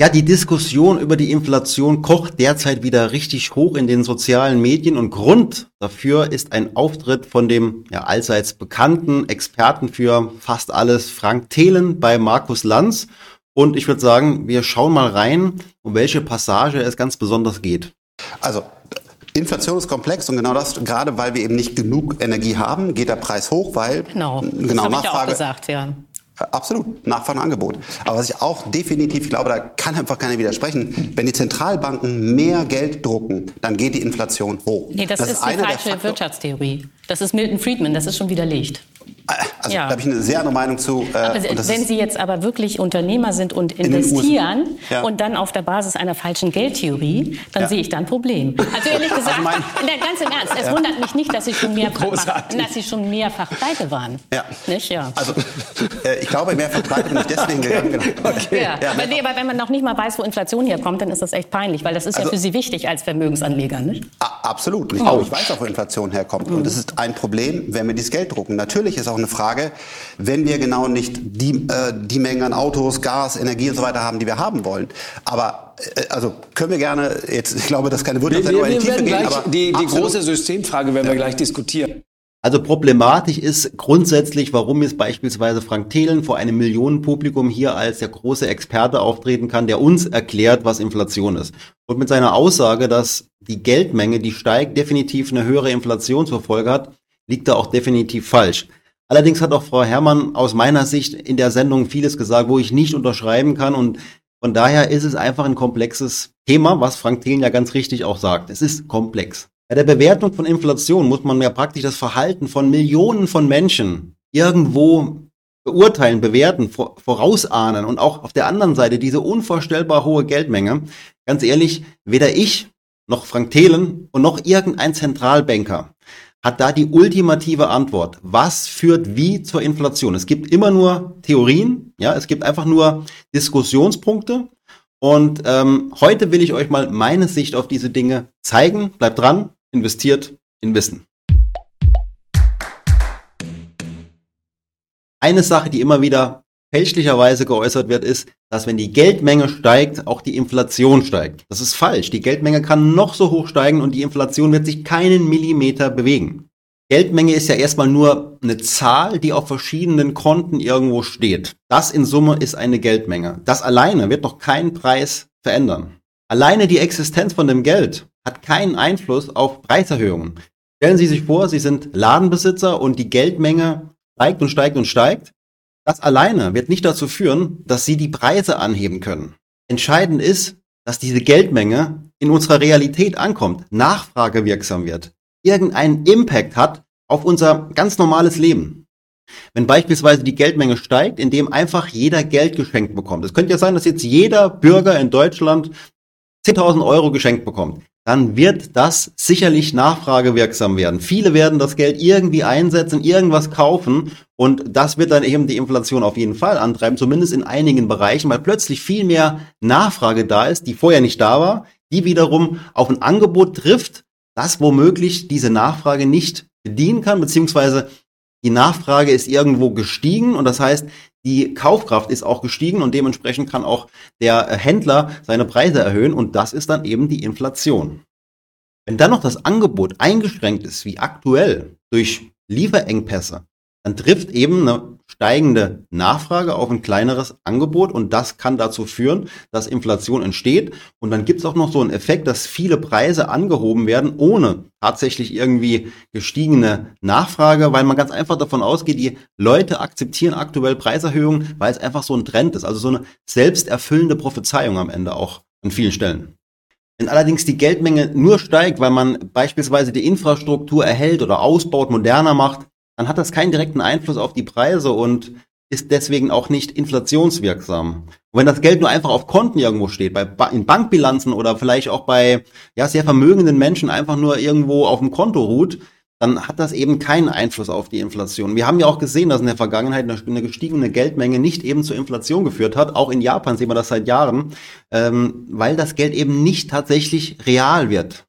Ja, die Diskussion über die Inflation kocht derzeit wieder richtig hoch in den sozialen Medien und Grund dafür ist ein Auftritt von dem ja, allseits bekannten Experten für fast alles, Frank Thelen bei Markus Lanz. Und ich würde sagen, wir schauen mal rein, um welche Passage es ganz besonders geht. Also Inflation ist komplex und genau das, gerade weil wir eben nicht genug Energie haben, geht der Preis hoch, weil genau, genau das Nachfrage. Ich auch gesagt, ja. Absolut, Nachfrage und Angebot. Aber was ich auch definitiv glaube, da kann einfach keiner widersprechen, wenn die Zentralbanken mehr Geld drucken, dann geht die Inflation hoch. Nee, das, das ist, ist eine falsche Wirtschaftstheorie. Das ist Milton Friedman, das ist schon widerlegt. Also ja. da habe ich eine sehr andere Meinung zu. Äh, wenn Sie jetzt aber wirklich Unternehmer sind und investieren in ja. und dann auf der Basis einer falschen Geldtheorie, dann ja. sehe ich da ein Problem. Also ehrlich gesagt, also mein, ganz im Ernst, es wundert mich nicht, dass Sie schon mehrfach, dass Sie schon mehrfach pleite waren. Ja. Nicht? Ja. Also äh, ich glaube, mehrfach pleite bin ich deswegen gegangen. Genau. Okay. Aber, nee, aber wenn man noch nicht mal weiß, wo Inflation herkommt, dann ist das echt peinlich, weil das ist also, ja für Sie wichtig als Vermögensanleger. Nicht? Absolut. Ich, oh. ich weiß auch, wo Inflation herkommt. Mhm. Und das ist ein Problem, wenn wir dieses Geld drucken. Natürlich ist auch eine Frage, wenn wir genau nicht die, äh, die Mengen an Autos, Gas, Energie und so weiter haben, die wir haben wollen. Aber äh, also können wir gerne jetzt, ich glaube, das ist keine Wirtschaftssendung in die Tiefe gehen, aber die, die große Systemfrage werden ja. wir gleich diskutieren. Also problematisch ist grundsätzlich, warum jetzt beispielsweise Frank Thelen vor einem Millionenpublikum hier als der große Experte auftreten kann, der uns erklärt, was Inflation ist. Und mit seiner Aussage, dass die Geldmenge, die steigt, definitiv eine höhere Inflation zur Folge hat, liegt da auch definitiv falsch. Allerdings hat auch Frau Herrmann aus meiner Sicht in der Sendung vieles gesagt, wo ich nicht unterschreiben kann und von daher ist es einfach ein komplexes Thema, was Frank Thelen ja ganz richtig auch sagt. Es ist komplex. Bei der Bewertung von Inflation muss man ja praktisch das Verhalten von Millionen von Menschen irgendwo beurteilen, bewerten, vorausahnen und auch auf der anderen Seite diese unvorstellbar hohe Geldmenge. Ganz ehrlich, weder ich noch Frank Thelen und noch irgendein Zentralbanker hat da die ultimative Antwort. Was führt wie zur Inflation? Es gibt immer nur Theorien, ja, es gibt einfach nur Diskussionspunkte. Und ähm, heute will ich euch mal meine Sicht auf diese Dinge zeigen. Bleibt dran, investiert in Wissen. Eine Sache, die immer wieder fälschlicherweise geäußert wird, ist, dass wenn die Geldmenge steigt, auch die Inflation steigt. Das ist falsch. Die Geldmenge kann noch so hoch steigen und die Inflation wird sich keinen Millimeter bewegen. Geldmenge ist ja erstmal nur eine Zahl, die auf verschiedenen Konten irgendwo steht. Das in Summe ist eine Geldmenge. Das alleine wird noch keinen Preis verändern. Alleine die Existenz von dem Geld hat keinen Einfluss auf Preiserhöhungen. Stellen Sie sich vor, Sie sind Ladenbesitzer und die Geldmenge steigt und steigt und steigt. Das alleine wird nicht dazu führen, dass sie die Preise anheben können. Entscheidend ist, dass diese Geldmenge in unserer Realität ankommt, nachfragewirksam wird, irgendeinen Impact hat auf unser ganz normales Leben. Wenn beispielsweise die Geldmenge steigt, indem einfach jeder Geld geschenkt bekommt. Es könnte ja sein, dass jetzt jeder Bürger in Deutschland 10.000 Euro geschenkt bekommt dann wird das sicherlich nachfragewirksam werden. Viele werden das Geld irgendwie einsetzen, irgendwas kaufen und das wird dann eben die Inflation auf jeden Fall antreiben, zumindest in einigen Bereichen, weil plötzlich viel mehr Nachfrage da ist, die vorher nicht da war, die wiederum auf ein Angebot trifft, das womöglich diese Nachfrage nicht bedienen kann, beziehungsweise die Nachfrage ist irgendwo gestiegen und das heißt, die Kaufkraft ist auch gestiegen und dementsprechend kann auch der Händler seine Preise erhöhen und das ist dann eben die Inflation. Wenn dann noch das Angebot eingeschränkt ist, wie aktuell durch Lieferengpässe, dann trifft eben eine steigende Nachfrage auf ein kleineres Angebot und das kann dazu führen, dass Inflation entsteht. Und dann gibt es auch noch so einen Effekt, dass viele Preise angehoben werden, ohne tatsächlich irgendwie gestiegene Nachfrage, weil man ganz einfach davon ausgeht, die Leute akzeptieren aktuell Preiserhöhungen, weil es einfach so ein Trend ist. Also so eine selbsterfüllende Prophezeiung am Ende auch an vielen Stellen. Wenn allerdings die Geldmenge nur steigt, weil man beispielsweise die Infrastruktur erhält oder ausbaut, moderner macht, dann hat das keinen direkten Einfluss auf die Preise und ist deswegen auch nicht inflationswirksam. Und wenn das Geld nur einfach auf Konten irgendwo steht, bei, in Bankbilanzen oder vielleicht auch bei ja, sehr vermögenden Menschen einfach nur irgendwo auf dem Konto ruht, dann hat das eben keinen Einfluss auf die Inflation. Wir haben ja auch gesehen, dass in der Vergangenheit eine gestiegene Geldmenge nicht eben zur Inflation geführt hat. Auch in Japan sehen wir das seit Jahren, ähm, weil das Geld eben nicht tatsächlich real wird.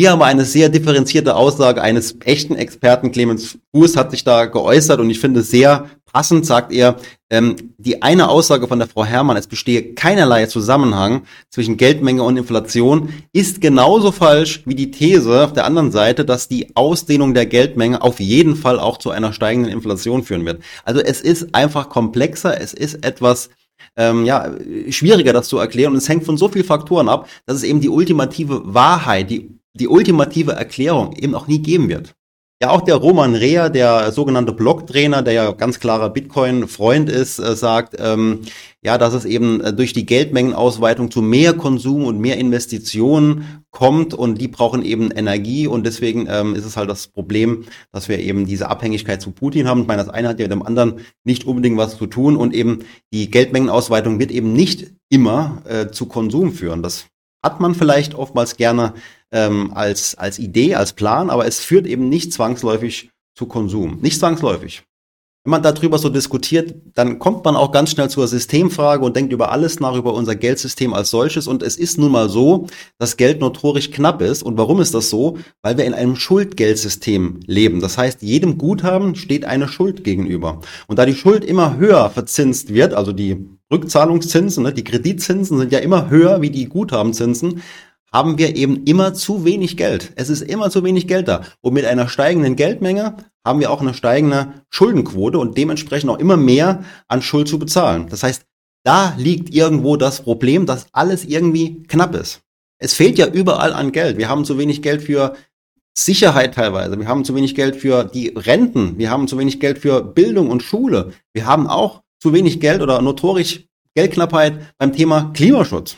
Hier haben wir eine sehr differenzierte Aussage eines echten Experten. Clemens Fuß hat sich da geäußert und ich finde sehr passend sagt er, ähm, die eine Aussage von der Frau Herrmann, es bestehe keinerlei Zusammenhang zwischen Geldmenge und Inflation, ist genauso falsch wie die These auf der anderen Seite, dass die Ausdehnung der Geldmenge auf jeden Fall auch zu einer steigenden Inflation führen wird. Also es ist einfach komplexer, es ist etwas ähm, ja, schwieriger, das zu erklären. Und es hängt von so vielen Faktoren ab, dass es eben die ultimative Wahrheit, die, die ultimative Erklärung eben auch nie geben wird. Ja, auch der Roman Rea, der sogenannte Blocktrainer, der ja ganz klarer Bitcoin-Freund ist, äh, sagt, ähm, ja, dass es eben äh, durch die Geldmengenausweitung zu mehr Konsum und mehr Investitionen kommt und die brauchen eben Energie und deswegen ähm, ist es halt das Problem, dass wir eben diese Abhängigkeit zu Putin haben. Ich meine, das eine hat ja mit dem anderen nicht unbedingt was zu tun und eben die Geldmengenausweitung wird eben nicht immer äh, zu Konsum führen. Das hat man vielleicht oftmals gerne ähm, als, als Idee, als Plan, aber es führt eben nicht zwangsläufig zu Konsum. Nicht zwangsläufig. Wenn man darüber so diskutiert, dann kommt man auch ganz schnell zur Systemfrage und denkt über alles nach, über unser Geldsystem als solches. Und es ist nun mal so, dass Geld notorisch knapp ist. Und warum ist das so? Weil wir in einem Schuldgeldsystem leben. Das heißt, jedem Guthaben steht eine Schuld gegenüber. Und da die Schuld immer höher verzinst wird, also die Rückzahlungszinsen, ne, die Kreditzinsen sind ja immer höher wie die Guthabenzinsen, haben wir eben immer zu wenig Geld. Es ist immer zu wenig Geld da. Und mit einer steigenden Geldmenge haben wir auch eine steigende Schuldenquote und dementsprechend auch immer mehr an Schuld zu bezahlen. Das heißt, da liegt irgendwo das Problem, dass alles irgendwie knapp ist. Es fehlt ja überall an Geld. Wir haben zu wenig Geld für Sicherheit teilweise. Wir haben zu wenig Geld für die Renten. Wir haben zu wenig Geld für Bildung und Schule. Wir haben auch zu wenig Geld oder notorisch Geldknappheit beim Thema Klimaschutz.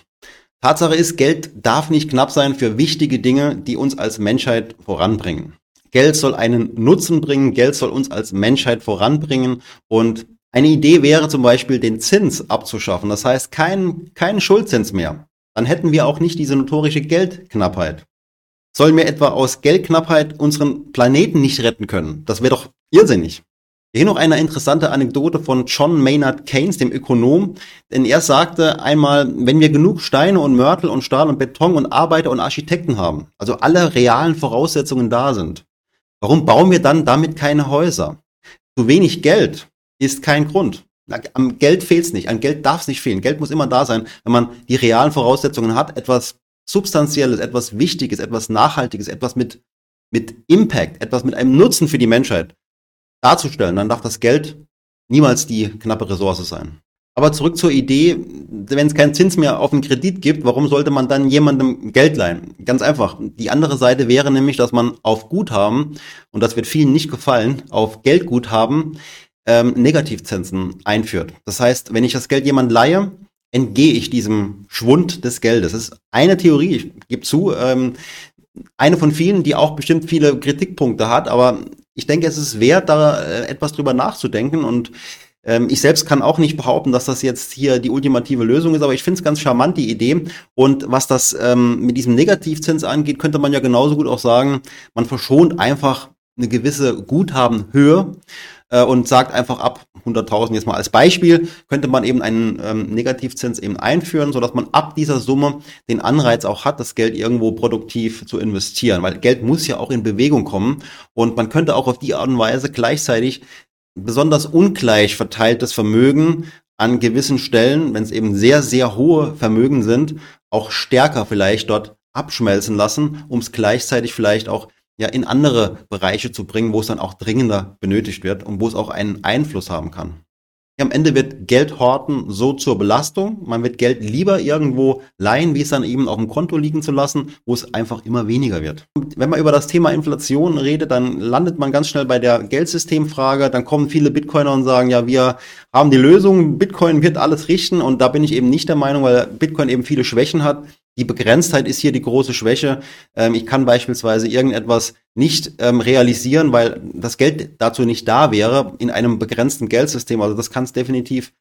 Tatsache ist, Geld darf nicht knapp sein für wichtige Dinge, die uns als Menschheit voranbringen. Geld soll einen Nutzen bringen, Geld soll uns als Menschheit voranbringen und eine Idee wäre zum Beispiel, den Zins abzuschaffen. Das heißt, keinen kein Schuldzins mehr. Dann hätten wir auch nicht diese notorische Geldknappheit. Sollen wir etwa aus Geldknappheit unseren Planeten nicht retten können? Das wäre doch irrsinnig. Hier noch eine interessante Anekdote von John Maynard Keynes, dem Ökonom, denn er sagte einmal, wenn wir genug Steine und Mörtel und Stahl und Beton und Arbeiter und Architekten haben, also alle realen Voraussetzungen da sind, warum bauen wir dann damit keine Häuser? Zu wenig Geld ist kein Grund. Am Geld fehlt es nicht, an Geld darf es nicht fehlen. Geld muss immer da sein, wenn man die realen Voraussetzungen hat, etwas Substanzielles, etwas Wichtiges, etwas Nachhaltiges, etwas mit, mit Impact, etwas mit einem Nutzen für die Menschheit darzustellen, dann darf das Geld niemals die knappe Ressource sein. Aber zurück zur Idee, wenn es keinen Zins mehr auf den Kredit gibt, warum sollte man dann jemandem Geld leihen? Ganz einfach. Die andere Seite wäre nämlich, dass man auf Guthaben, und das wird vielen nicht gefallen, auf Geldguthaben ähm, Negativzinsen einführt. Das heißt, wenn ich das Geld jemand leihe, entgehe ich diesem Schwund des Geldes. Das ist eine Theorie, ich gebe zu, ähm, eine von vielen, die auch bestimmt viele Kritikpunkte hat, aber ich denke, es ist wert, da äh, etwas drüber nachzudenken und ähm, ich selbst kann auch nicht behaupten, dass das jetzt hier die ultimative Lösung ist, aber ich finde es ganz charmant, die Idee. Und was das ähm, mit diesem Negativzins angeht, könnte man ja genauso gut auch sagen, man verschont einfach eine gewisse Guthabenhöhe äh, und sagt einfach ab 100.000 jetzt mal als Beispiel, könnte man eben einen ähm, Negativzins eben einführen, sodass man ab dieser Summe den Anreiz auch hat, das Geld irgendwo produktiv zu investieren, weil Geld muss ja auch in Bewegung kommen und man könnte auch auf die Art und Weise gleichzeitig besonders ungleich verteiltes Vermögen an gewissen Stellen, wenn es eben sehr, sehr hohe Vermögen sind, auch stärker vielleicht dort abschmelzen lassen, um es gleichzeitig vielleicht auch ja in andere Bereiche zu bringen, wo es dann auch dringender benötigt wird und wo es auch einen Einfluss haben kann. Am Ende wird Geld horten so zur Belastung. Man wird Geld lieber irgendwo leihen, wie es dann eben auf dem Konto liegen zu lassen, wo es einfach immer weniger wird. Wenn man über das Thema Inflation redet, dann landet man ganz schnell bei der Geldsystemfrage. Dann kommen viele Bitcoiner und sagen, ja, wir haben die Lösung, Bitcoin wird alles richten. Und da bin ich eben nicht der Meinung, weil Bitcoin eben viele Schwächen hat. Die Begrenztheit ist hier die große Schwäche. Ähm, ich kann beispielsweise irgendetwas nicht ähm, realisieren, weil das Geld dazu nicht da wäre in einem begrenzten Geldsystem. Also das kann es definitiv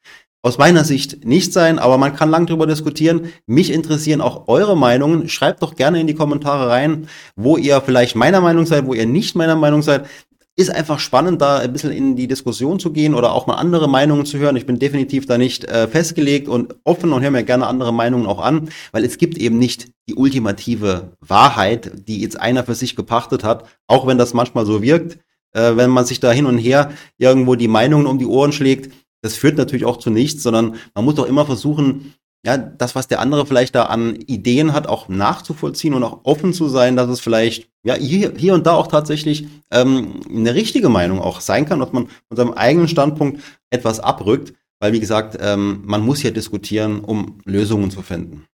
aus meiner Sicht nicht sein, aber man kann lang drüber diskutieren. Mich interessieren auch eure Meinungen. Schreibt doch gerne in die Kommentare rein, wo ihr vielleicht meiner Meinung seid, wo ihr nicht meiner Meinung seid ist einfach spannend, da ein bisschen in die Diskussion zu gehen oder auch mal andere Meinungen zu hören. Ich bin definitiv da nicht äh, festgelegt und offen und höre mir gerne andere Meinungen auch an, weil es gibt eben nicht die ultimative Wahrheit, die jetzt einer für sich gepachtet hat, auch wenn das manchmal so wirkt. äh, wenn man sich da hin und her irgendwo die Meinungen um die Ohren schlägt. Das führt natürlich auch zu nichts, sondern man muss doch immer versuchen, ja, das, was der andere vielleicht da an Ideen hat, auch nachzuvollziehen und auch offen zu sein, dass es vielleicht ja hier, hier und da auch tatsächlich ähm, eine richtige Meinung auch sein kann, dass man von seinem eigenen Standpunkt etwas abrückt, weil wie gesagt, ähm, man muss ja diskutieren, um Lösungen zu finden.